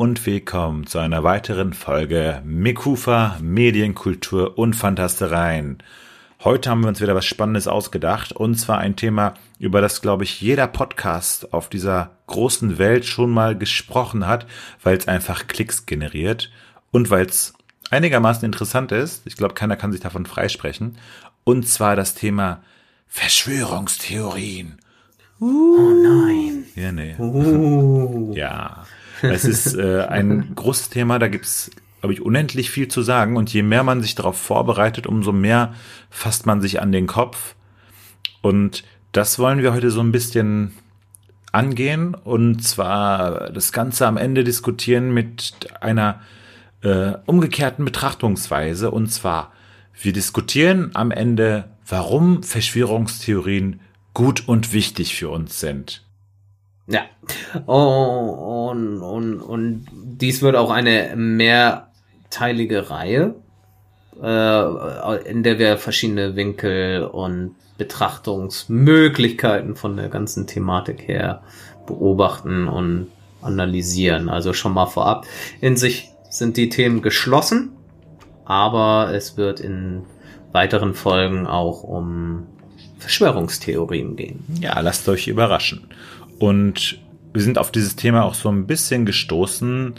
Und willkommen zu einer weiteren Folge Mikufa Medienkultur und Fantastereien. Heute haben wir uns wieder was Spannendes ausgedacht und zwar ein Thema, über das, glaube ich, jeder Podcast auf dieser großen Welt schon mal gesprochen hat, weil es einfach Klicks generiert und weil es einigermaßen interessant ist. Ich glaube, keiner kann sich davon freisprechen. Und zwar das Thema Verschwörungstheorien. Uh. Oh nein. Ja, nee. Uh. Ja. Es ist äh, ein großes Thema, da gibt's, glaube ich, unendlich viel zu sagen. Und je mehr man sich darauf vorbereitet, umso mehr fasst man sich an den Kopf. Und das wollen wir heute so ein bisschen angehen. Und zwar das Ganze am Ende diskutieren mit einer äh, umgekehrten Betrachtungsweise. Und zwar, wir diskutieren am Ende, warum Verschwörungstheorien gut und wichtig für uns sind. Ja. Oh, und, und, und dies wird auch eine mehrteilige Reihe, äh, in der wir verschiedene Winkel und Betrachtungsmöglichkeiten von der ganzen Thematik her beobachten und analysieren. Also schon mal vorab. In sich sind die Themen geschlossen, aber es wird in weiteren Folgen auch um Verschwörungstheorien gehen. Ja, lasst euch überraschen. Und wir sind auf dieses Thema auch so ein bisschen gestoßen,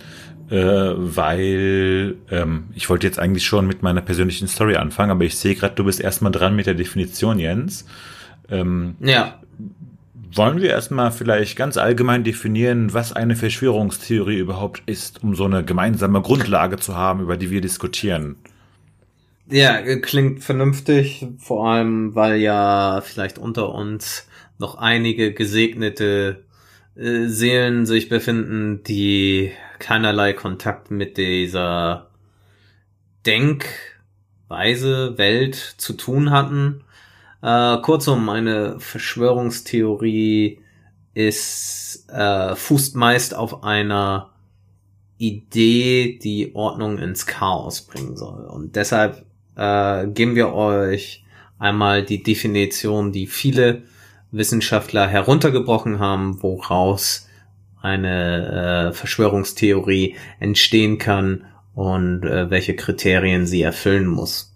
äh, weil ähm, ich wollte jetzt eigentlich schon mit meiner persönlichen Story anfangen, aber ich sehe gerade, du bist erstmal dran mit der Definition, Jens. Ähm, ja. Wollen wir erstmal vielleicht ganz allgemein definieren, was eine Verschwörungstheorie überhaupt ist, um so eine gemeinsame Grundlage zu haben, über die wir diskutieren? Ja, klingt vernünftig, vor allem weil ja vielleicht unter uns noch einige gesegnete äh, Seelen sich befinden, die keinerlei Kontakt mit dieser Denkweise, Welt zu tun hatten. Äh, kurzum, eine Verschwörungstheorie ist, äh, fußt meist auf einer Idee, die Ordnung ins Chaos bringen soll. Und deshalb äh, geben wir euch einmal die Definition, die viele Wissenschaftler heruntergebrochen haben, woraus eine äh, Verschwörungstheorie entstehen kann und äh, welche Kriterien sie erfüllen muss.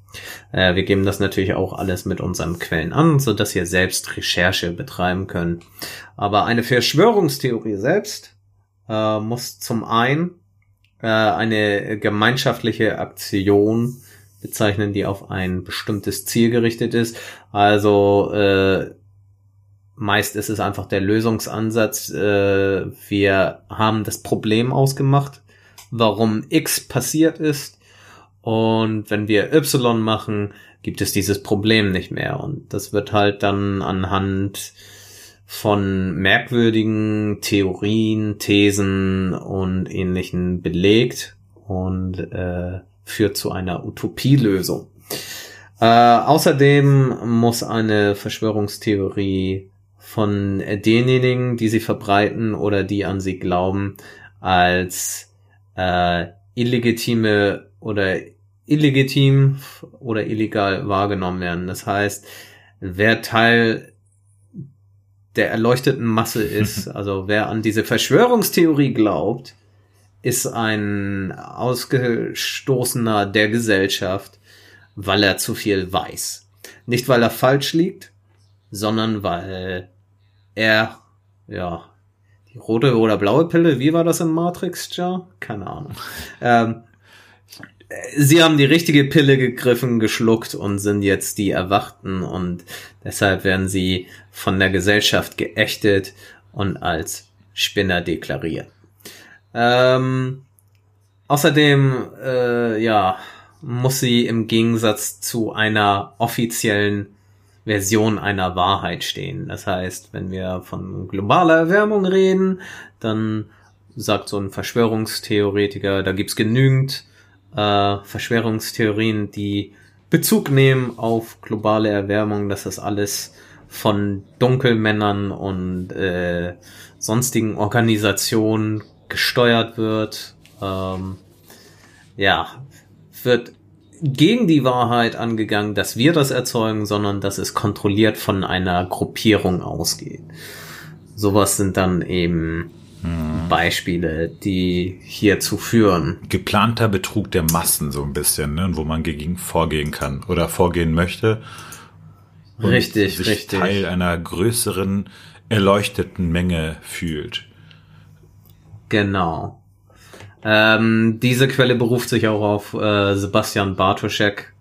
Äh, wir geben das natürlich auch alles mit unseren Quellen an, so dass ihr selbst Recherche betreiben könnt. Aber eine Verschwörungstheorie selbst äh, muss zum einen äh, eine gemeinschaftliche Aktion bezeichnen, die auf ein bestimmtes Ziel gerichtet ist. Also äh, meist ist es einfach der Lösungsansatz. Äh, wir haben das Problem ausgemacht, warum X passiert ist. Und wenn wir Y machen, gibt es dieses Problem nicht mehr. Und das wird halt dann anhand von merkwürdigen Theorien, Thesen und ähnlichen belegt und äh, führt zu einer Utopielösung. Äh, außerdem muss eine Verschwörungstheorie von denjenigen, die sie verbreiten oder die an sie glauben, als äh, illegitime oder illegitim oder illegal wahrgenommen werden. Das heißt, wer Teil der erleuchteten Masse ist, also wer an diese Verschwörungstheorie glaubt, ist ein Ausgestoßener der Gesellschaft, weil er zu viel weiß. Nicht weil er falsch liegt, sondern weil er, ja, die rote oder blaue Pille, wie war das in Matrix, ja? Keine Ahnung. Ähm, sie haben die richtige Pille gegriffen, geschluckt und sind jetzt die Erwachten und deshalb werden sie von der Gesellschaft geächtet und als Spinner deklariert. Ähm, außerdem, äh, ja, muss sie im Gegensatz zu einer offiziellen Version einer Wahrheit stehen. Das heißt, wenn wir von globaler Erwärmung reden, dann sagt so ein Verschwörungstheoretiker, da gibt's genügend äh, Verschwörungstheorien, die Bezug nehmen auf globale Erwärmung, dass das alles von Dunkelmännern und äh, sonstigen Organisationen gesteuert wird. Ähm, ja, wird gegen die Wahrheit angegangen, dass wir das erzeugen, sondern dass es kontrolliert von einer Gruppierung ausgeht. Sowas sind dann eben hm. Beispiele, die hierzu führen. Geplanter Betrug der Massen so ein bisschen, ne? wo man gegen vorgehen kann oder vorgehen möchte. richtig, sich richtig. Teil einer größeren erleuchteten Menge fühlt. Genau. Ähm, diese Quelle beruft sich auch auf äh, Sebastian Bartoschek,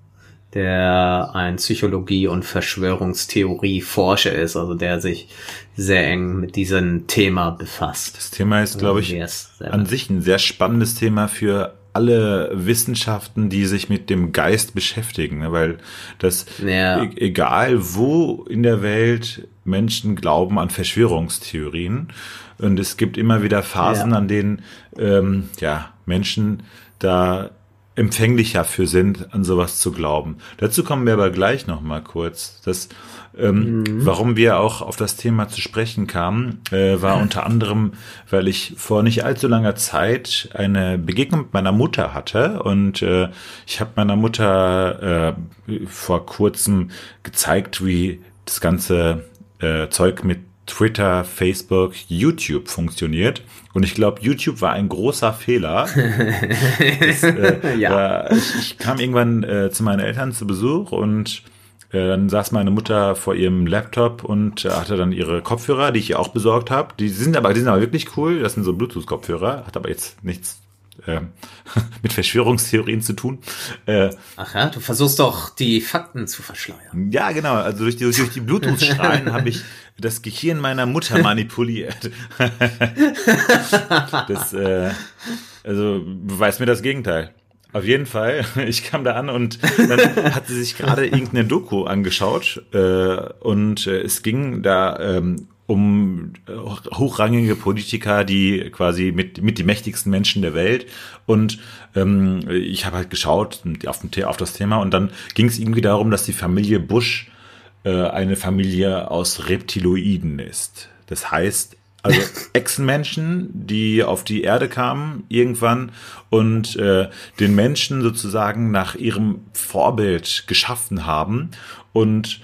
der ein Psychologie- und Verschwörungstheorie-Forscher ist, also der sich sehr eng mit diesem Thema befasst. Das Thema ist, glaube ich, an sich ein sehr spannendes Thema für alle Wissenschaften, die sich mit dem Geist beschäftigen, ne? weil das Ja. e egal wo in der Welt Menschen glauben an Verschwörungstheorien und es gibt immer wieder Phasen, Ja. an denen ähm, ja Menschen da empfänglicher für sind, an sowas zu glauben. Dazu kommen wir aber gleich noch mal kurz. Das, ähm, warum wir auch auf das Thema zu sprechen kamen, äh, war unter anderem, weil ich vor nicht allzu langer Zeit eine Begegnung mit meiner Mutter hatte und äh, ich habe meiner Mutter äh, vor kurzem gezeigt, wie das ganze äh, Zeug mit Twitter, Facebook, YouTube funktioniert. Und ich glaube, YouTube war ein großer Fehler. Das, äh, Ja. war, ich, ich kam irgendwann äh, zu meinen Eltern zu Besuch und äh, dann saß meine Mutter vor ihrem Laptop und äh, hatte dann ihre Kopfhörer, die ich ihr auch besorgt habe. Die sind aber, die sind aber wirklich cool. Das sind so Bluetooth-Kopfhörer, hat aber jetzt nichts äh, mit Verschwörungstheorien zu tun. Äh, Ach ja, du versuchst doch die Fakten zu verschleiern. ja, genau. Also durch die, durch die Bluetooth-Strahlen habe ich das Gehirn meiner Mutter manipuliert. das, äh, also beweist mir das Gegenteil. Auf jeden Fall, ich kam da an und dann hat sie sich gerade irgendeine Doku angeschaut äh, und äh, es ging da ähm, um äh, hochrangige Politiker, die quasi mit, mit die mächtigsten Menschen der Welt. Und ähm, ich habe halt geschaut auf, dem, auf das Thema und dann ging es irgendwie darum, dass die Familie Bush äh, eine Familie aus Reptiloiden ist. Das heißt, also Echsenmenschen, die auf die Erde kamen irgendwann und äh, den Menschen sozusagen nach ihrem Vorbild geschaffen haben und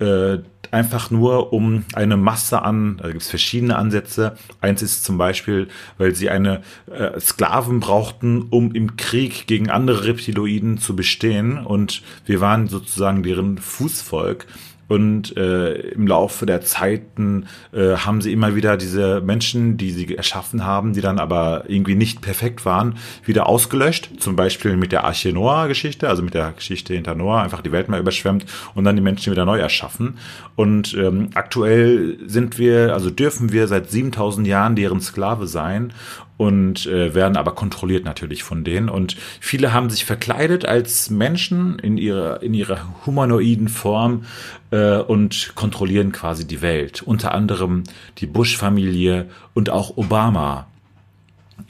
äh, einfach nur um eine Masse an, da gibt es verschiedene Ansätze. Eins ist zum Beispiel, weil sie eine äh, Sklaven brauchten, um im Krieg gegen andere Reptiloiden zu bestehen und wir waren sozusagen deren Fußvolk. Und äh, im Laufe der Zeiten äh, haben sie immer wieder diese Menschen, die sie erschaffen haben, die dann aber irgendwie nicht perfekt waren, wieder ausgelöscht. Zum Beispiel mit der Arche Noah-Geschichte, also mit der Geschichte hinter Noah, einfach die Welt mal überschwemmt und dann die Menschen wieder neu erschaffen. Und ähm, aktuell sind wir, also dürfen wir seit 7000 Jahren deren Sklave sein und äh, werden aber kontrolliert natürlich von denen. Und viele haben sich verkleidet als Menschen in ihrer, in ihrer humanoiden Form äh, und kontrollieren quasi die Welt. Unter anderem die Bush-Familie und auch Obama.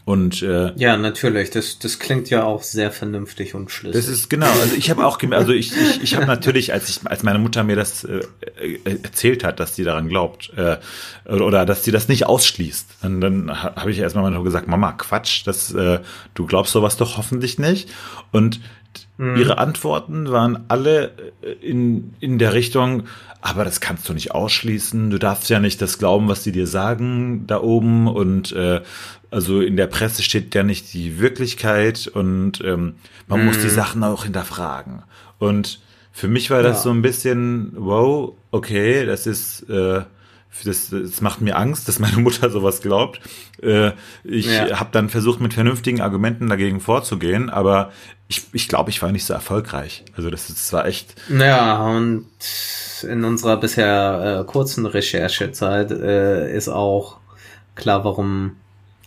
Und äh, Ja, natürlich. Das, das klingt ja auch sehr vernünftig und schlüssig. das ist genau. Also ich habe auch, gem- also ich, ich, ich habe natürlich, als ich, als meine Mutter mir das äh, äh, erzählt hat, dass sie daran glaubt äh, oder, dass sie das nicht ausschließt, dann, dann ha- habe ich erstmal mal gesagt, Mama, Quatsch, das, äh, du glaubst sowas doch hoffentlich nicht. Und ihre Antworten waren alle äh, in in der Richtung, aber das kannst du nicht ausschließen. Du darfst ja nicht das glauben, was die dir sagen da oben und äh, also in der Presse steht ja nicht die Wirklichkeit und ähm, man muss die Sachen auch hinterfragen. Und für mich war das Ja. so ein bisschen, wow, okay, das ist, äh, das, das macht mir Angst, dass meine Mutter sowas glaubt. Äh, ich Ja. habe dann versucht, mit vernünftigen Argumenten dagegen vorzugehen, aber ich, ich glaube, ich war nicht so erfolgreich. Also das, ist, das war echt, Ja, und in unserer bisher äh, kurzen Recherchezeit äh, ist auch klar, warum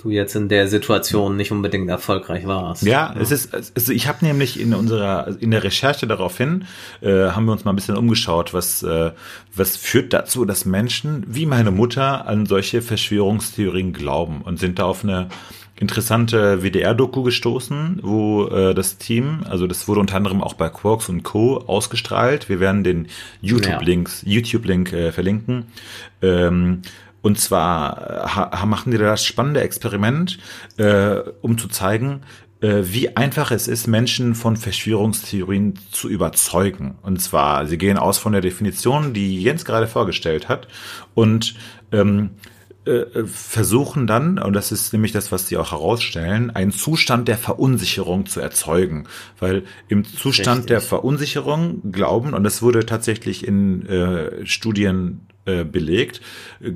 du jetzt in der Situation nicht unbedingt erfolgreich warst. Ja, es ist, also ich habe nämlich in unserer, in der Recherche daraufhin, äh, haben wir uns mal ein bisschen umgeschaut, was, äh, was führt dazu, dass Menschen wie meine Mutter an solche Verschwörungstheorien glauben und sind da auf eine interessante WDR-Doku gestoßen, wo äh, das Team, also das wurde unter anderem auch bei Quarks und Co. ausgestrahlt. Wir werden den YouTube-Links, YouTube-Link äh, verlinken. Ähm, und zwar äh, ha machen die da das spannende Experiment, äh, um zu zeigen, äh, wie einfach es ist, Menschen von Verschwörungstheorien zu überzeugen. Und zwar, sie gehen aus von der Definition, die Jens gerade vorgestellt hat. Und ähm, äh, versuchen dann, und das ist nämlich das, was sie auch herausstellen, einen Zustand der Verunsicherung zu erzeugen. Weil im Zustand Richtig. der Verunsicherung glauben, und das wurde tatsächlich in äh, Studien äh, belegt,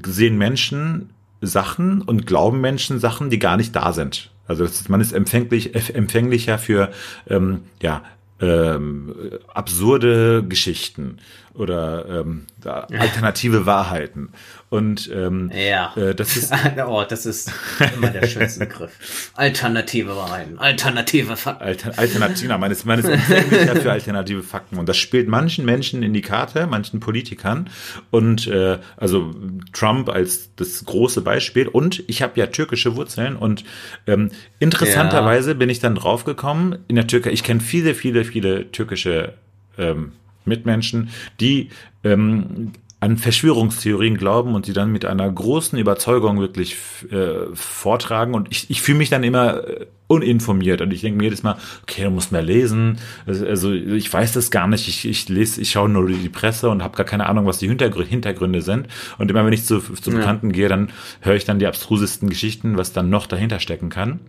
sehen Menschen Sachen und glauben Menschen Sachen, die gar nicht da sind. Also ist, man ist empfänglich, empfänglicher für ähm, ja, ähm, absurde Geschichten oder ähm, alternative Wahrheiten. Und ähm, ja. Äh, das ist oh, das ist immer der schönste Begriff. Alternative Wahrheiten, alternative Fakten. Alter, alternative, na, meines meines empfänglicher für alternative Fakten. Und das spielt manchen Menschen in die Karte, manchen Politikern. Und äh, also Trump als das große Beispiel. Und ich habe ja türkische Wurzeln und ähm, interessanterweise ja. bin ich dann draufgekommen in der Türkei. Ich kenne viele, viele, viele türkische ähm, Mitmenschen, die ähm, an Verschwörungstheorien glauben und sie dann mit einer großen Überzeugung wirklich äh, vortragen. Und ich, ich fühle mich dann immer äh, uninformiert. Und ich denke mir jedes Mal, okay, du musst mehr lesen. Also, also ich weiß das gar nicht. Ich, ich lese, ich schaue nur die Presse und habe gar keine Ahnung, was die Hintergründe, Hintergründe sind. Und immer wenn ich zu, zu Bekannten ja. gehe, dann höre ich dann die abstrusesten Geschichten, was dann noch dahinter stecken kann.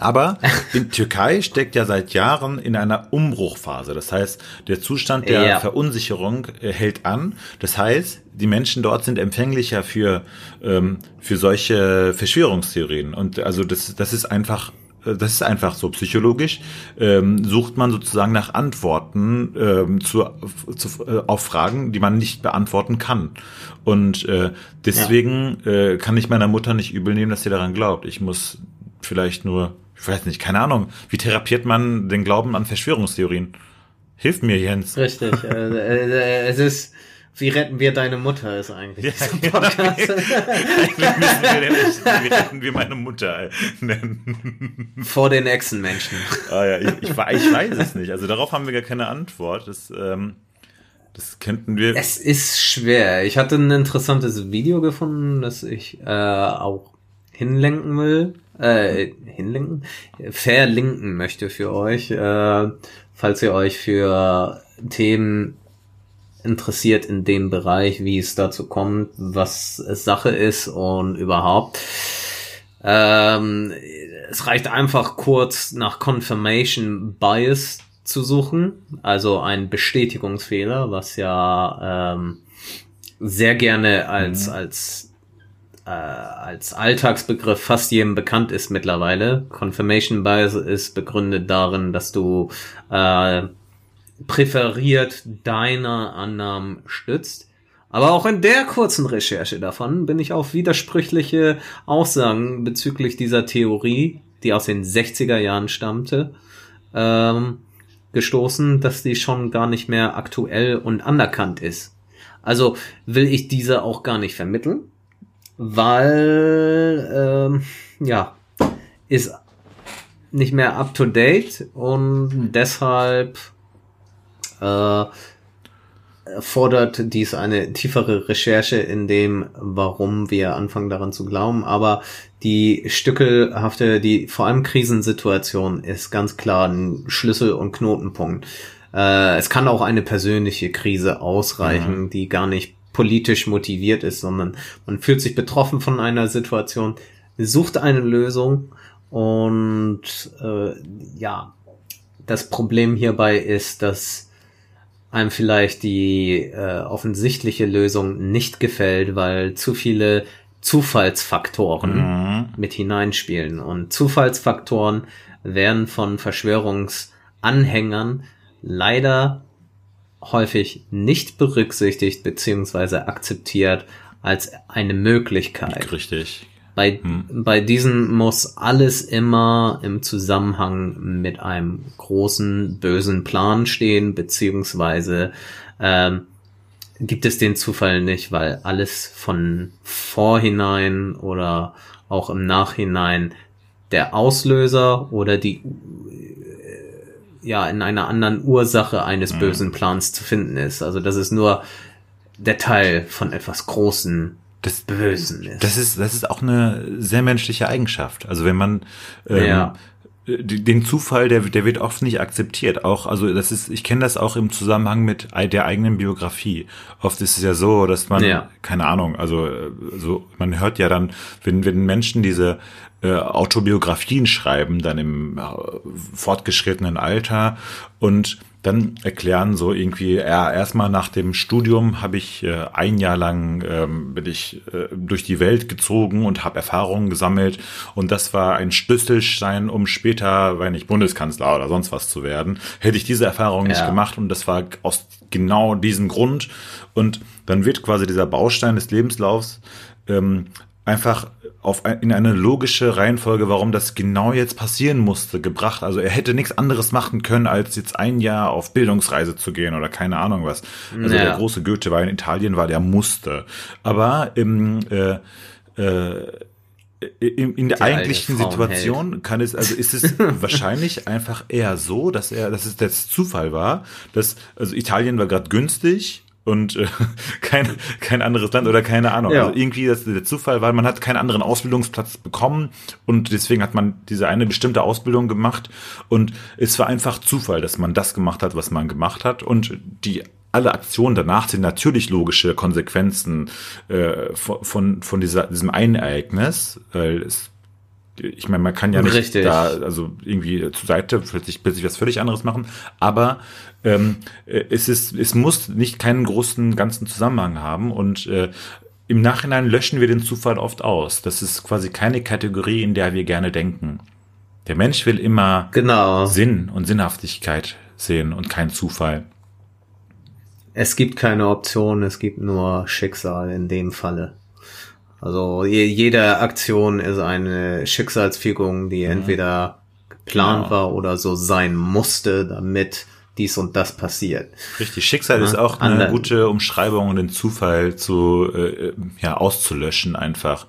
Aber in Türkei steckt ja seit Jahren in einer Umbruchphase. Das heißt, der Zustand der ja. Verunsicherung äh, hält an. Das heißt, die Menschen dort sind empfänglicher für, ähm, für solche Verschwörungstheorien. Und also das, das ist einfach äh, das ist einfach so psychologisch, ähm, sucht man sozusagen nach Antworten ähm, zu, zu, äh, auf Fragen, die man nicht beantworten kann. Und äh, deswegen ja. äh, kann ich meiner Mutter nicht übel nehmen, dass sie daran glaubt. Ich muss vielleicht nur ich weiß nicht, keine Ahnung. Wie therapiert man den Glauben an Verschwörungstheorien? Hilf mir, Jens. Richtig. äh, äh, es ist, wie retten wir deine Mutter ist eigentlich ja, genau. Podcast. wie retten wir meine Mutter nennen? Vor den Echsenmenschen. Ah, ja, ich, ich, ich, weiß es nicht. Also darauf haben wir gar keine Antwort. Das, ähm, das könnten wir. Es ist schwer. Ich hatte ein interessantes Video gefunden, das ich äh, auch hinlenken will äh, hinlinken, verlinken möchte für euch, äh, falls ihr euch für Themen interessiert in dem Bereich, wie es dazu kommt, was Sache ist und überhaupt. Ähm, es reicht einfach kurz nach Confirmation Bias zu suchen, also ein Bestätigungsfehler, was ja ähm, sehr gerne als mhm. als äh, als Alltagsbegriff fast jedem bekannt ist mittlerweile. Confirmation Bias ist begründet darin, dass du äh, präferiert deine Annahmen stützt. Aber auch in der kurzen Recherche davon bin ich auf widersprüchliche Aussagen bezüglich dieser Theorie, die aus den 60er Jahren stammte, ähm, gestoßen, dass die schon gar nicht mehr aktuell und anerkannt ist. Also will ich diese auch gar nicht vermitteln, weil ähm, ja ist nicht mehr up to date und deshalb äh, fordert dies eine tiefere Recherche in dem, warum wir anfangen daran zu glauben. Aber die stückelhafte, die vor allem Krisensituation ist ganz klar ein Schlüssel und Knotenpunkt. Äh, es kann auch eine persönliche Krise ausreichen, mhm. die gar nicht politisch motiviert ist, sondern man fühlt sich betroffen von einer Situation, sucht eine Lösung und äh, ja, das Problem hierbei ist, dass einem vielleicht die äh, offensichtliche Lösung nicht gefällt, weil zu viele Zufallsfaktoren mhm. mit hineinspielen. Und Zufallsfaktoren werden von Verschwörungsanhängern leider häufig nicht berücksichtigt beziehungsweise akzeptiert als eine Möglichkeit. Richtig. Bei, hm. bei diesen muss alles immer im Zusammenhang mit einem großen bösen Plan stehen, beziehungsweise ähm, gibt es den Zufall nicht, weil alles von vorhinein oder auch im Nachhinein der Auslöser oder die ja in einer anderen Ursache eines mhm. bösen Plans zu finden ist. Also dass es nur der Teil von etwas Großen das Bösen ist. Das ist das ist auch eine sehr menschliche Eigenschaft. Also wenn man ähm, ja. Den Zufall, der, der wird oft nicht akzeptiert. Auch, also das ist, ich kenne das auch im Zusammenhang mit der eigenen Biografie. Oft ist es ja so, dass man, ja. keine Ahnung, also so, man hört ja dann, wenn, wenn Menschen diese äh, Autobiografien schreiben, dann im äh, fortgeschrittenen Alter und dann erklären so irgendwie, ja, erstmal nach dem Studium habe ich äh, ein Jahr lang ähm, bin ich äh, durch die Welt gezogen und habe Erfahrungen gesammelt. Und das war ein Schlüsselstein, um später, wenn ich Bundeskanzler oder sonst was zu werden, hätte ich diese Erfahrung ja. nicht gemacht und das war aus genau diesem Grund. Und dann wird quasi dieser Baustein des Lebenslaufs ähm, einfach auf ein, in eine logische Reihenfolge, warum das genau jetzt passieren musste, gebracht. Also er hätte nichts anderes machen können, als jetzt ein Jahr auf Bildungsreise zu gehen oder keine Ahnung was. Also ja. der große Goethe war in Italien, war der musste. Aber im äh, äh, in, in der eigentlichen Situation kann es, also ist es wahrscheinlich einfach eher so, dass er, dass es der Zufall war, dass, also Italien war gerade günstig, und äh, kein, kein anderes Land oder keine Ahnung. Ja. Also irgendwie das, der Zufall war, man hat keinen anderen Ausbildungsplatz bekommen und deswegen hat man diese eine bestimmte Ausbildung gemacht und es war einfach Zufall, dass man das gemacht hat, was man gemacht hat und die alle Aktionen danach sind natürlich logische Konsequenzen äh, von, von, von dieser, diesem einen Ereignis, weil es ich meine, man kann ja nicht Richtig. da also irgendwie zur Seite plötzlich, plötzlich was völlig anderes machen, aber ähm, äh, es ist, es muss nicht keinen großen ganzen Zusammenhang haben und äh, im Nachhinein löschen wir den Zufall oft aus. Das ist quasi keine Kategorie, in der wir gerne denken. Der Mensch will immer genau. Sinn und Sinnhaftigkeit sehen und kein Zufall. Es gibt keine Option, es gibt nur Schicksal in dem Falle. Also jede Aktion ist eine Schicksalsfügung, die mhm. entweder geplant ja. war oder so sein musste, damit dies und das passiert. Richtig, Schicksal ja, ist auch eine andere. gute Umschreibung, um den Zufall zu äh, ja auszulöschen einfach.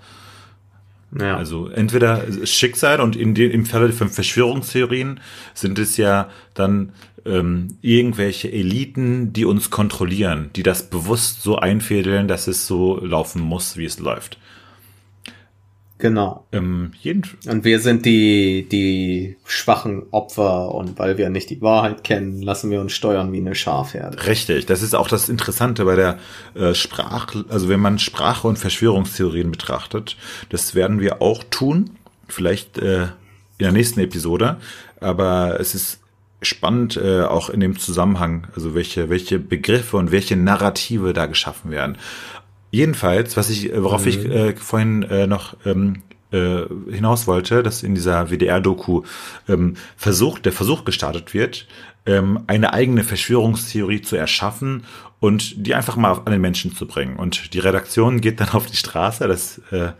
Ja. Also entweder Schicksal und in dem, im Falle von Verschwörungstheorien sind es ja dann ähm, irgendwelche Eliten, die uns kontrollieren, die das bewusst so einfädeln, dass es so laufen muss, wie es läuft. Genau. Ähm, jeden und wir sind die, die schwachen Opfer und weil wir nicht die Wahrheit kennen, lassen wir uns steuern wie eine Schafherde. Richtig, das ist auch das Interessante bei der äh, Sprache, also wenn man Sprache und Verschwörungstheorien betrachtet, das werden wir auch tun, vielleicht äh, in der nächsten Episode, aber es ist spannend äh, auch in dem Zusammenhang, also welche welche Begriffe und welche Narrative da geschaffen werden. Jedenfalls, was ich, worauf mhm. ich äh, vorhin äh, noch ähm, äh, hinaus wollte, dass in dieser WDR-Doku ähm, versucht, der Versuch gestartet wird, ähm, eine eigene Verschwörungstheorie zu erschaffen und die einfach mal an den Menschen zu bringen. Und die Redaktion geht dann auf die Straße, das äh,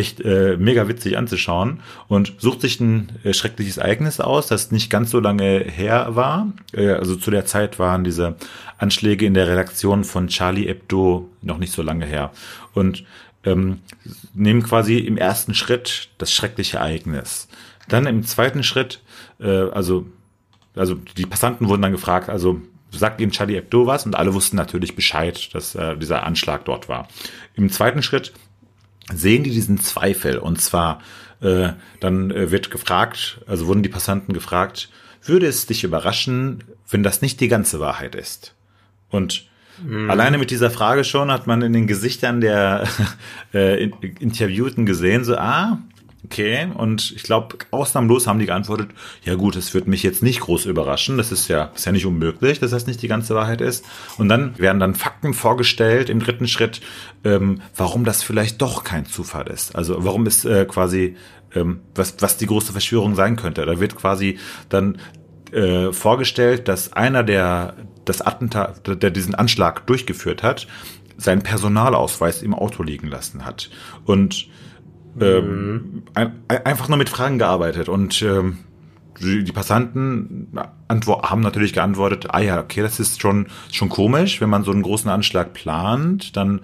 echt äh, mega witzig anzuschauen und sucht sich ein äh, schreckliches Ereignis aus, das nicht ganz so lange her war. Äh, also zu der Zeit waren diese Anschläge in der Redaktion von Charlie Hebdo noch nicht so lange her. Und ähm, nehmen quasi im ersten Schritt das schreckliche Ereignis. Dann im zweiten Schritt, äh, also, also die Passanten wurden dann gefragt, also sagt ihnen Charlie Hebdo was und alle wussten natürlich Bescheid, dass äh, dieser Anschlag dort war. Im zweiten Schritt sehen die diesen Zweifel. Und zwar, äh, dann äh, wird gefragt, also wurden die Passanten gefragt, würde es dich überraschen, wenn das nicht die ganze Wahrheit ist? Und mhm. alleine mit dieser Frage schon hat man in den Gesichtern der äh, Interviewten gesehen, so, ah, Okay, und ich glaube, ausnahmslos haben die geantwortet, ja gut, es wird mich jetzt nicht groß überraschen, das ist ja, ist ja nicht unmöglich, dass das nicht die ganze Wahrheit ist. Und dann werden dann Fakten vorgestellt im dritten Schritt, ähm, warum das vielleicht doch kein Zufall ist. Also warum es äh, quasi, ähm, was, was die große Verschwörung sein könnte. Da wird quasi dann äh, vorgestellt, dass einer, der das Attentat, der diesen Anschlag durchgeführt hat, seinen Personalausweis im Auto liegen lassen hat. Und ähm, ein, einfach nur mit Fragen gearbeitet und ähm, die, Passanten haben natürlich geantwortet, ah ja, okay, das ist schon, schon komisch, wenn man so einen großen Anschlag plant, dann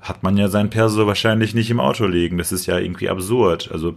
hat man ja sein Perso wahrscheinlich nicht im Auto liegen. Das ist ja irgendwie absurd. Also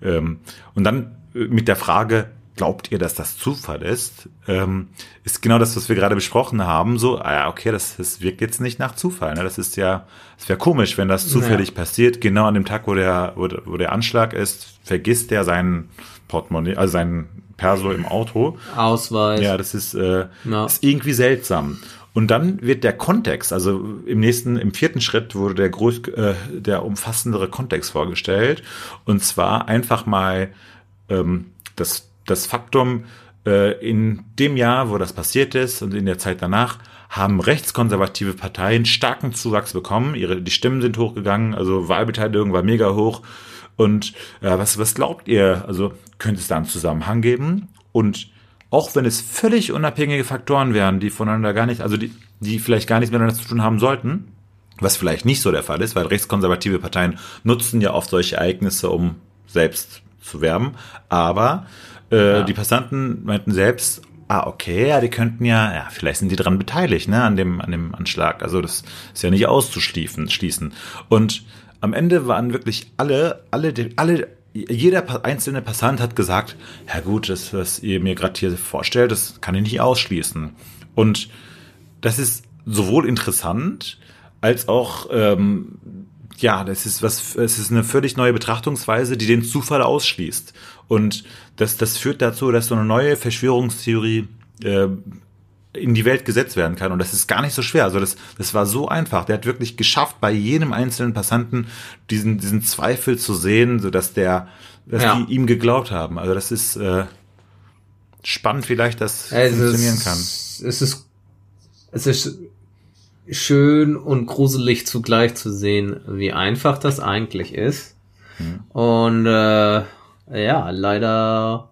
ähm, und dann äh, mit der Frage, glaubt ihr, dass das Zufall ist, ähm, ist genau das, was wir gerade besprochen haben. So, ah ja, okay, das, das wirkt jetzt nicht nach Zufall. Ne? Das ist ja, es wäre komisch, wenn das zufällig ja. passiert. Genau an dem Tag, wo der, wo, wo der Anschlag ist, vergisst er seinen Portemonnaie, also sein Perso im Auto. Ausweis. Ja, das ist, äh, ist irgendwie seltsam. Und dann wird der Kontext, also im nächsten, im vierten Schritt wurde der groß, äh, der umfassendere Kontext vorgestellt. Und zwar einfach mal ähm, das, das Faktum, äh, in dem Jahr, wo das passiert ist und in der Zeit danach, haben rechtskonservative Parteien starken Zuwachs bekommen. Ihre, die Stimmen sind hochgegangen, also Wahlbeteiligung war mega hoch. Und äh, was, was glaubt ihr? Also könnte es da einen Zusammenhang geben? Und auch wenn es völlig unabhängige Faktoren wären, die voneinander gar nicht, also die, die vielleicht gar nichts miteinander zu tun haben sollten, was vielleicht nicht so der Fall ist, weil rechtskonservative Parteien nutzen ja oft solche Ereignisse, um selbst zu werben. Aber äh, Ja. die Passanten meinten selbst, ah, okay, ja, die könnten ja, ja, vielleicht sind die dran beteiligt, ne, an dem, an dem Anschlag. Also das ist ja nicht auszuschließen, schließen. Und am Ende waren wirklich alle, alle, alle, jeder einzelne Passant hat gesagt, ja gut, das, was ihr mir gerade hier vorstellt, das kann ich nicht ausschließen. Und das ist sowohl interessant als auch ähm, ja, das ist was, es ist eine völlig neue Betrachtungsweise, die den Zufall ausschließt. Und das, das führt dazu, dass so eine neue Verschwörungstheorie äh, in die Welt gesetzt werden kann. Und das ist gar nicht so schwer. Also das, das war so einfach. Der hat wirklich geschafft, bei jedem einzelnen Passanten diesen, diesen Zweifel zu sehen, so dass der, dass Ja. die ihm geglaubt haben. Also das ist äh, spannend, vielleicht das Es funktionieren ist, kann. Es ist, es ist schön und gruselig zugleich zu sehen, wie einfach das eigentlich ist. Und äh, ja, leider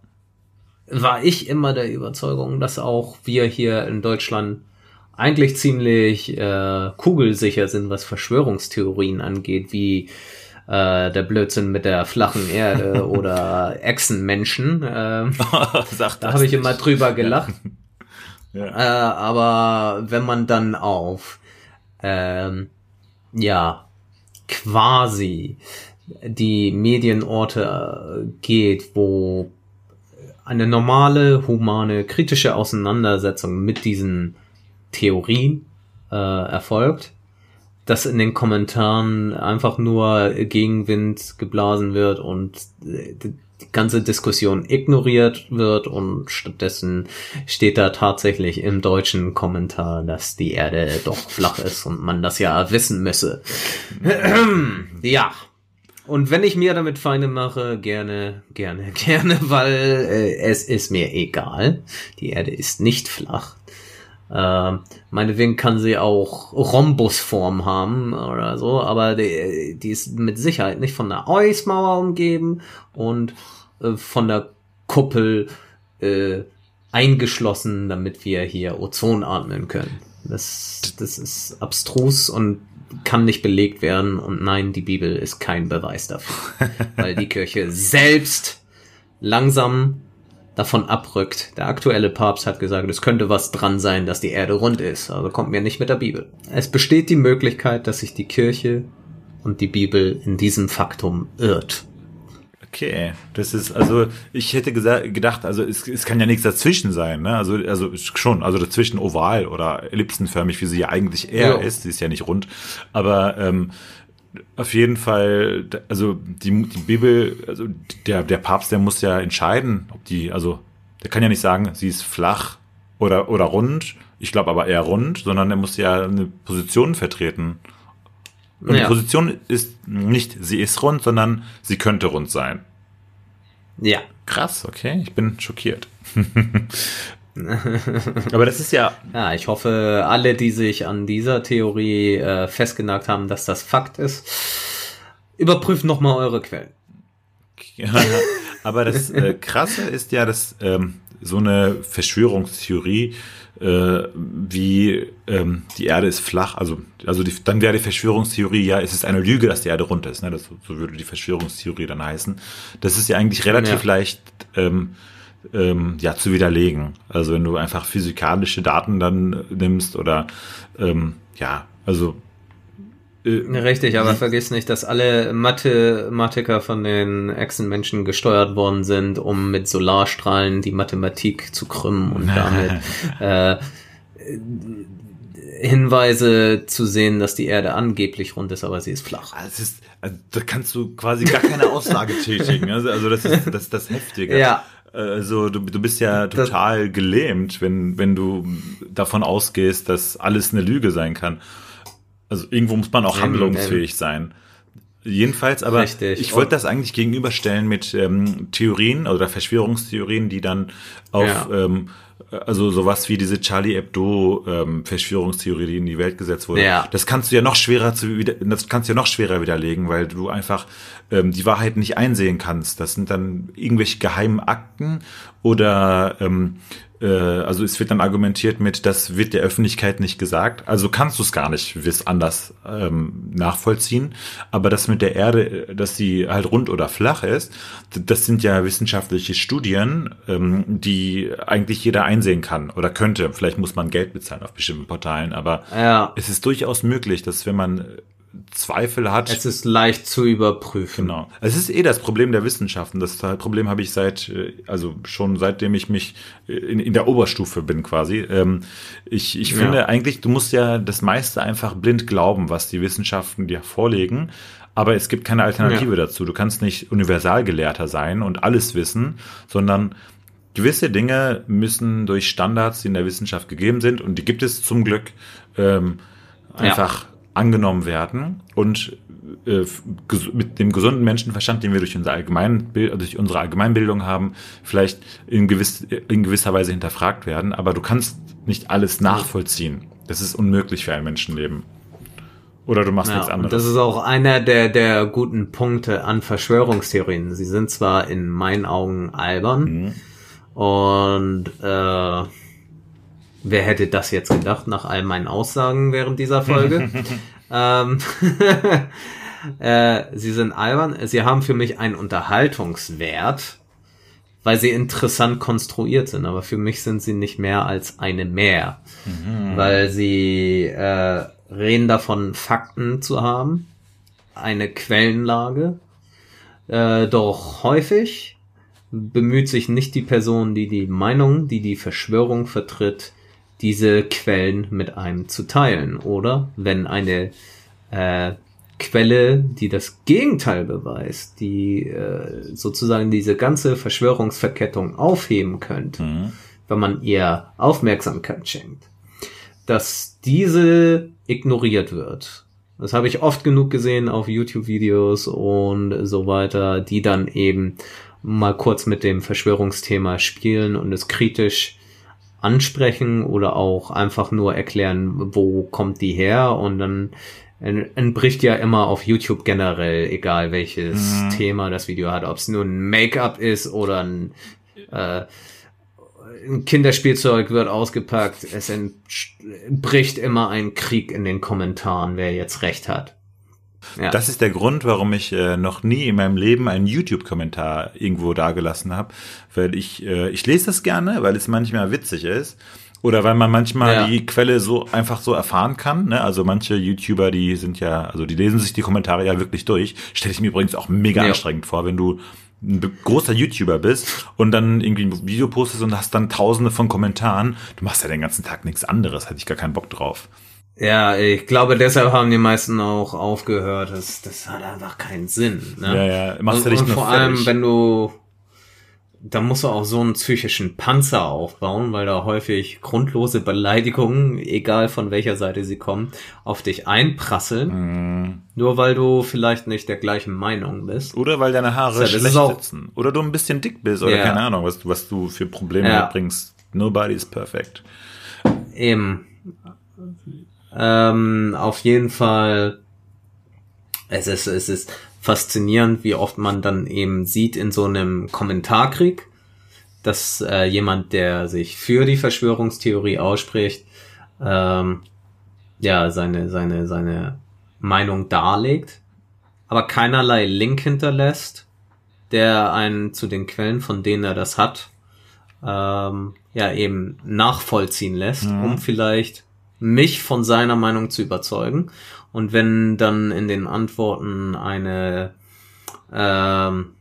war ich immer der Überzeugung, dass auch wir hier in Deutschland eigentlich ziemlich äh, kugelsicher sind, was Verschwörungstheorien angeht, wie äh, der Blödsinn mit der flachen Erde oder Echsenmenschen. Ähm, da habe ich nicht. immer drüber gelacht. Ja. Äh, aber wenn man dann auf ähm, ja quasi die Medienorte äh, geht, wo eine normale, humane, kritische Auseinandersetzung mit diesen Theorien äh, erfolgt, dass in den Kommentaren einfach nur Gegenwind geblasen wird und äh, die ganze Diskussion ignoriert wird und stattdessen steht da tatsächlich im deutschen Kommentar, dass die Erde doch flach ist und man das ja wissen müsse. ja. Und wenn ich mir damit Feinde mache, gerne, gerne, gerne, weil äh, es ist mir egal. Die Erde ist nicht flach. Äh, meinetwegen kann sie auch Rhombusform haben oder so, aber die, die ist mit Sicherheit nicht von der Eismauer umgeben und äh, von der Kuppel äh, eingeschlossen, damit wir hier Ozon atmen können. Das, das ist abstrus und kann nicht belegt werden und nein, die Bibel ist kein Beweis dafür, weil die Kirche selbst langsam davon abrückt. Der aktuelle Papst hat gesagt, es könnte was dran sein, dass die Erde rund ist, also kommt mir nicht mit der Bibel. Es besteht die Möglichkeit, dass sich die Kirche und die Bibel in diesem Faktum irrt. Okay, das ist, also ich hätte gesa- gedacht, also es, es kann ja nichts dazwischen sein, ne? Also, also schon, also dazwischen oval oder ellipsenförmig, wie sie ja eigentlich eher Ja. ist, sie ist ja nicht rund. Aber ähm, auf jeden Fall, also die, die Bibel, also der, der Papst, der muss ja entscheiden, ob die, also der kann ja nicht sagen, sie ist flach oder, oder rund. Ich glaube aber eher rund, sondern er muss ja eine Position vertreten. Und die Ja. Position ist nicht, sie ist rund, sondern sie könnte rund sein. Ja. Krass, okay, ich bin schockiert. Aber das ist ja, Ja, ich hoffe, alle, die sich an dieser Theorie äh, festgenagt haben, dass das Fakt ist, überprüft nochmal eure Quellen. aber das äh, Krasse ist ja, dass ähm, so eine Verschwörungstheorie äh, wie ähm, die Erde ist flach, also also die, dann wäre die Verschwörungstheorie ja, es ist eine Lüge, dass die Erde rund ist, ne? Das, so würde die Verschwörungstheorie dann heißen. Das ist ja eigentlich relativ Ja. leicht ähm, ähm, ja zu widerlegen. Also wenn du einfach physikalische Daten dann nimmst oder ähm, ja, also Richtig, aber vergiss nicht, dass alle Mathematiker von den Echsenmenschen gesteuert worden sind, um mit Solarstrahlen die Mathematik zu krümmen und damit äh, Hinweise zu sehen, dass die Erde angeblich rund ist, aber sie ist flach. Also ist, Also, da kannst du quasi gar keine Aussage tätigen. Also, also das ist das, das Heftige. Ja. Also du, du bist ja total das, gelähmt, wenn, wenn du davon ausgehst, dass alles eine Lüge sein kann. Also irgendwo muss man auch handlungsfähig sein. Jedenfalls, aber Richtig. ich wollte das eigentlich gegenüberstellen mit ähm, Theorien oder Verschwörungstheorien, die dann auf ja. ähm, also sowas wie diese Charlie Hebdo ähm, Verschwörungstheorie, die in die Welt gesetzt wurde. Ja. Das kannst du ja noch schwerer zu das kannst du ja noch schwerer widerlegen, weil du einfach ähm, die Wahrheit nicht einsehen kannst. Das sind dann irgendwelche geheimen Akten oder ähm, äh, also es wird dann argumentiert mit, das wird der Öffentlichkeit nicht gesagt. Also kannst du es gar nicht wiss anders ähm, nachvollziehen. Aber das mit der Erde, dass sie halt rund oder flach ist, das sind ja wissenschaftliche Studien, ähm, die eigentlich jeder einsehen kann oder könnte. Vielleicht muss man Geld bezahlen auf bestimmten Portalen, aber ja. es ist durchaus möglich, dass wenn man Zweifel hat. Es ist leicht zu überprüfen. Genau. Es ist eh das Problem der Wissenschaften. Das Problem habe ich seit, äh, also schon seitdem ich mich äh, in, in der Oberstufe bin quasi. Ähm, ich ich finde ja. eigentlich, du musst ja das meiste einfach blind glauben, was die Wissenschaften dir vorlegen. Aber es gibt keine Alternative ja. dazu. Du kannst nicht Universalgelehrter sein und alles wissen, sondern gewisse Dinge müssen durch Standards, die in der Wissenschaft gegeben sind, und die gibt es zum Glück, ähm, einfach ja angenommen werden und äh, mit dem gesunden Menschenverstand, den wir durch, unser Allgemeinbild, durch unsere Allgemeinbildung haben, vielleicht in, gewiss, in gewisser Weise hinterfragt werden. Aber du kannst nicht alles nachvollziehen. Das ist unmöglich für ein Menschenleben. Oder du machst ja, nichts anderes. Das ist auch einer der, der guten Punkte an Verschwörungstheorien. Sie sind zwar in meinen Augen albern mhm. und äh, Wer hätte das jetzt gedacht nach all meinen Aussagen während dieser Folge? ähm, äh, sie sind albern. Sie haben für mich einen Unterhaltungswert, weil sie interessant konstruiert sind. Aber für mich sind sie nicht mehr als eine mehr, mhm. weil sie äh, reden davon, Fakten zu haben, eine Quellenlage. Äh, doch häufig bemüht sich nicht die Person, die die Meinung, die die Verschwörung vertritt, diese Quellen mit einem zu teilen. Oder wenn eine äh, Quelle, die das Gegenteil beweist, die äh, sozusagen diese ganze Verschwörungsverkettung aufheben könnte, mhm. wenn man ihr Aufmerksamkeit schenkt, dass diese ignoriert wird. Das habe ich oft genug gesehen auf YouTube-Videos und so weiter, die dann eben mal kurz mit dem Verschwörungsthema spielen und es kritisch ansprechen oder auch einfach nur erklären, wo kommt die her und dann entbricht ja immer auf YouTube generell, egal welches mhm. Thema das Video hat, ob es nur ein Make-up ist oder ein, äh, ein Kinderspielzeug wird ausgepackt, es entbricht immer ein Krieg in den Kommentaren, wer jetzt recht hat. Ja. Das ist der Grund, warum ich äh, noch nie in meinem Leben einen YouTube-Kommentar irgendwo dagelassen habe, weil ich äh, ich lese das gerne, weil es manchmal witzig ist oder weil man manchmal ja. die Quelle so einfach so erfahren kann. Ne? Also manche YouTuber, die sind ja, also die lesen sich die Kommentare ja wirklich durch. Stelle ich mir übrigens auch mega ja. anstrengend vor, wenn du ein großer YouTuber bist und dann irgendwie ein Video postest und hast dann tausende von Kommentaren. Du machst ja den ganzen Tag nichts anderes, hätte ich gar keinen Bock drauf. Ja, ich glaube, deshalb haben die meisten auch aufgehört. Das, das hat einfach keinen Sinn. Ne? Ja, ja, machst du dich und vor allem, wenn du, da musst du auch so einen psychischen Panzer aufbauen, weil da häufig grundlose Beleidigungen, egal von welcher Seite sie kommen, auf dich einprasseln. Mm. Nur weil du vielleicht nicht der gleichen Meinung bist. Oder weil deine Haare ja, schlecht sitzen. Oder du ein bisschen dick bist oder ja. keine Ahnung, was, was du für Probleme ja. mitbringst. Nobody is perfect. Eben. Ähm, auf jeden Fall, es ist, es ist faszinierend, wie oft man dann eben sieht in so einem Kommentarkrieg, dass äh, jemand, der sich für die Verschwörungstheorie ausspricht, ähm, ja, seine, seine, seine Meinung darlegt, aber keinerlei Link hinterlässt, der einen zu den Quellen, von denen er das hat, ähm, ja, eben nachvollziehen lässt, mhm. um vielleicht mich von seiner Meinung zu überzeugen. Und wenn dann in den Antworten eine ähm,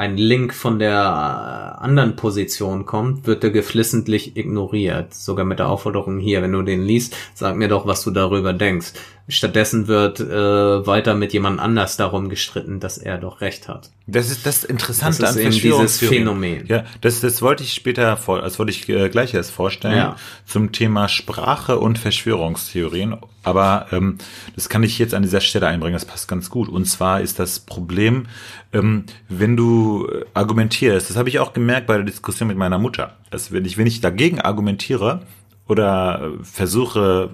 ein Link von der äh, anderen Position kommt, wird er geflissentlich ignoriert. Sogar mit der Aufforderung hier, wenn du den liest, sag mir doch, was du darüber denkst. Stattdessen wird äh, weiter mit jemand anders darum gestritten, dass er doch recht hat. Das ist das Interessante Das ist an eben dieses. Phänomen. Ja, das, das wollte ich später vor, das wollte ich äh, gleich erst vorstellen Ja. zum Thema Sprache und Verschwörungstheorien. Aber ähm, das kann ich jetzt an dieser Stelle einbringen, das passt ganz gut. Und zwar ist das Problem, ähm, wenn du äh, argumentierst, das habe ich auch gemerkt bei der Diskussion mit meiner Mutter, dass wenn ich, wenn ich dagegen argumentiere oder äh, versuche,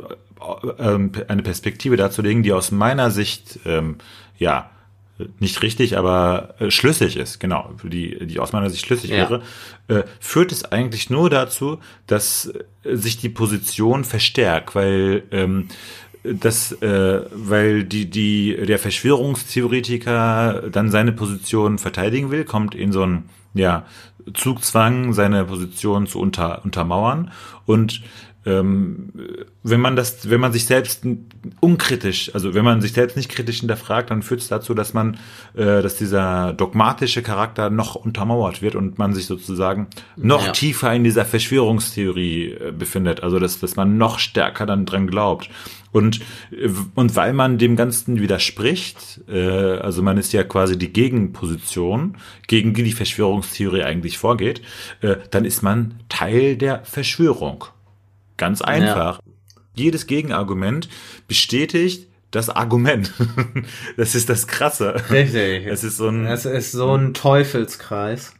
äh, ähm, eine Perspektive darzulegen, die aus meiner Sicht ähm, ja nicht richtig, aber äh, schlüssig ist, genau, die, die aus meiner Sicht schlüssig Ja. wäre, äh, führt es eigentlich nur dazu, dass sich die Position verstärkt, weil ähm, das, äh, weil die, die, der Verschwörungstheoretiker dann seine Position verteidigen will, kommt in so einen, ja, Zugzwang, seine Position zu unter, untermauern und ähm, wenn man das, wenn man sich selbst unkritisch, also wenn man sich selbst nicht kritisch hinterfragt, dann führt es dazu, dass man, äh, dass dieser dogmatische Charakter noch untermauert wird und man sich sozusagen noch Ja. tiefer in dieser Verschwörungstheorie äh, befindet. Also dass, dass man noch stärker dann dran glaubt. Und, äh, und weil man dem Ganzen widerspricht, äh, also man ist ja quasi die Gegenposition, gegen die die Verschwörungstheorie eigentlich vorgeht, äh, dann ist man Teil der Verschwörung. Ganz einfach. Jedes Gegenargument bestätigt das Argument. das ist das Krasse. Richtig. Es ist so ein, Es ist so ein Teufelskreis.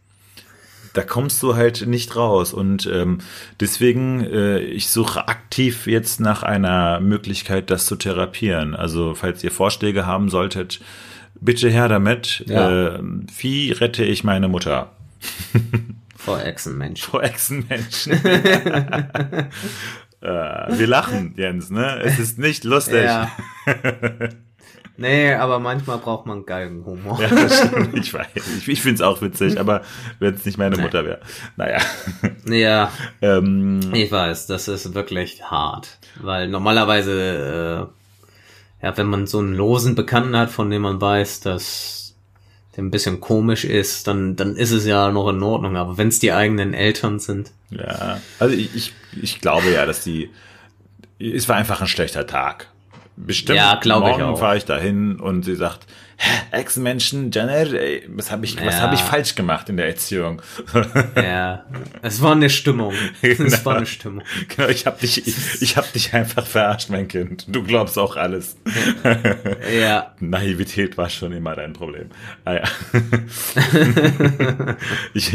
da kommst du halt nicht raus. Und ähm, deswegen, äh, ich suche aktiv jetzt nach einer Möglichkeit, das zu therapieren. Also, falls ihr Vorschläge haben solltet, bitte her damit. Ja. Äh, wie rette ich meine Mutter Vor Echsenmenschen. vor Echsenmenschen? äh, wir lachen, Jens, ne? Es ist nicht lustig. Ja. Nee, aber manchmal braucht man Galgenhumor. Ja, das stimmt. Ich weiß. Ich, ich finde es auch witzig, aber wenn es nicht meine Mutter wäre. Naja. Ja, Ähm, ich weiß, das ist wirklich hart. Weil normalerweise, äh, ja, wenn man so einen losen Bekannten hat, von dem man weiß, dass der ein bisschen komisch ist, dann, dann ist es ja noch in Ordnung. Aber wenn es die eigenen Eltern sind, ja. Also ich, ich, ich glaube ja, dass die. Es war einfach ein schlechter Tag. Bestimmt. Ja, glaube ich morgen auch. fahre ich dahin und sie sagt, Ex-Menschen, Janet, ey, was habe ich, was Ja. habe ich falsch gemacht in der Erziehung? ja, es war eine Stimmung. Es Genau. war eine Stimmung. genau, ich habe dich, ich, ich habe dich einfach verarscht, mein Kind. Du glaubst auch alles. Ja, Naivität war schon immer dein Problem. Ah ja. ich,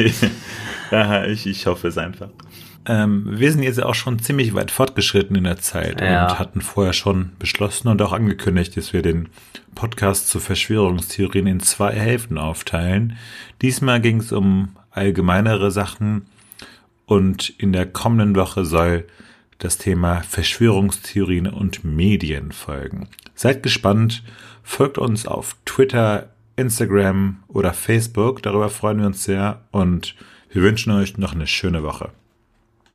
ja, ich, ich hoffe es einfach. Ähm, wir sind jetzt auch schon ziemlich weit fortgeschritten in der Zeit Ja. und hatten vorher schon beschlossen und auch angekündigt, dass wir den Podcast zu Verschwörungstheorien in zwei Hälften aufteilen. Diesmal ging es um allgemeinere Sachen und in der kommenden Woche soll das Thema Verschwörungstheorien und Medien folgen. Seid gespannt, folgt uns auf Twitter, Instagram oder Facebook, darüber freuen wir uns sehr und wir wünschen euch noch eine schöne Woche.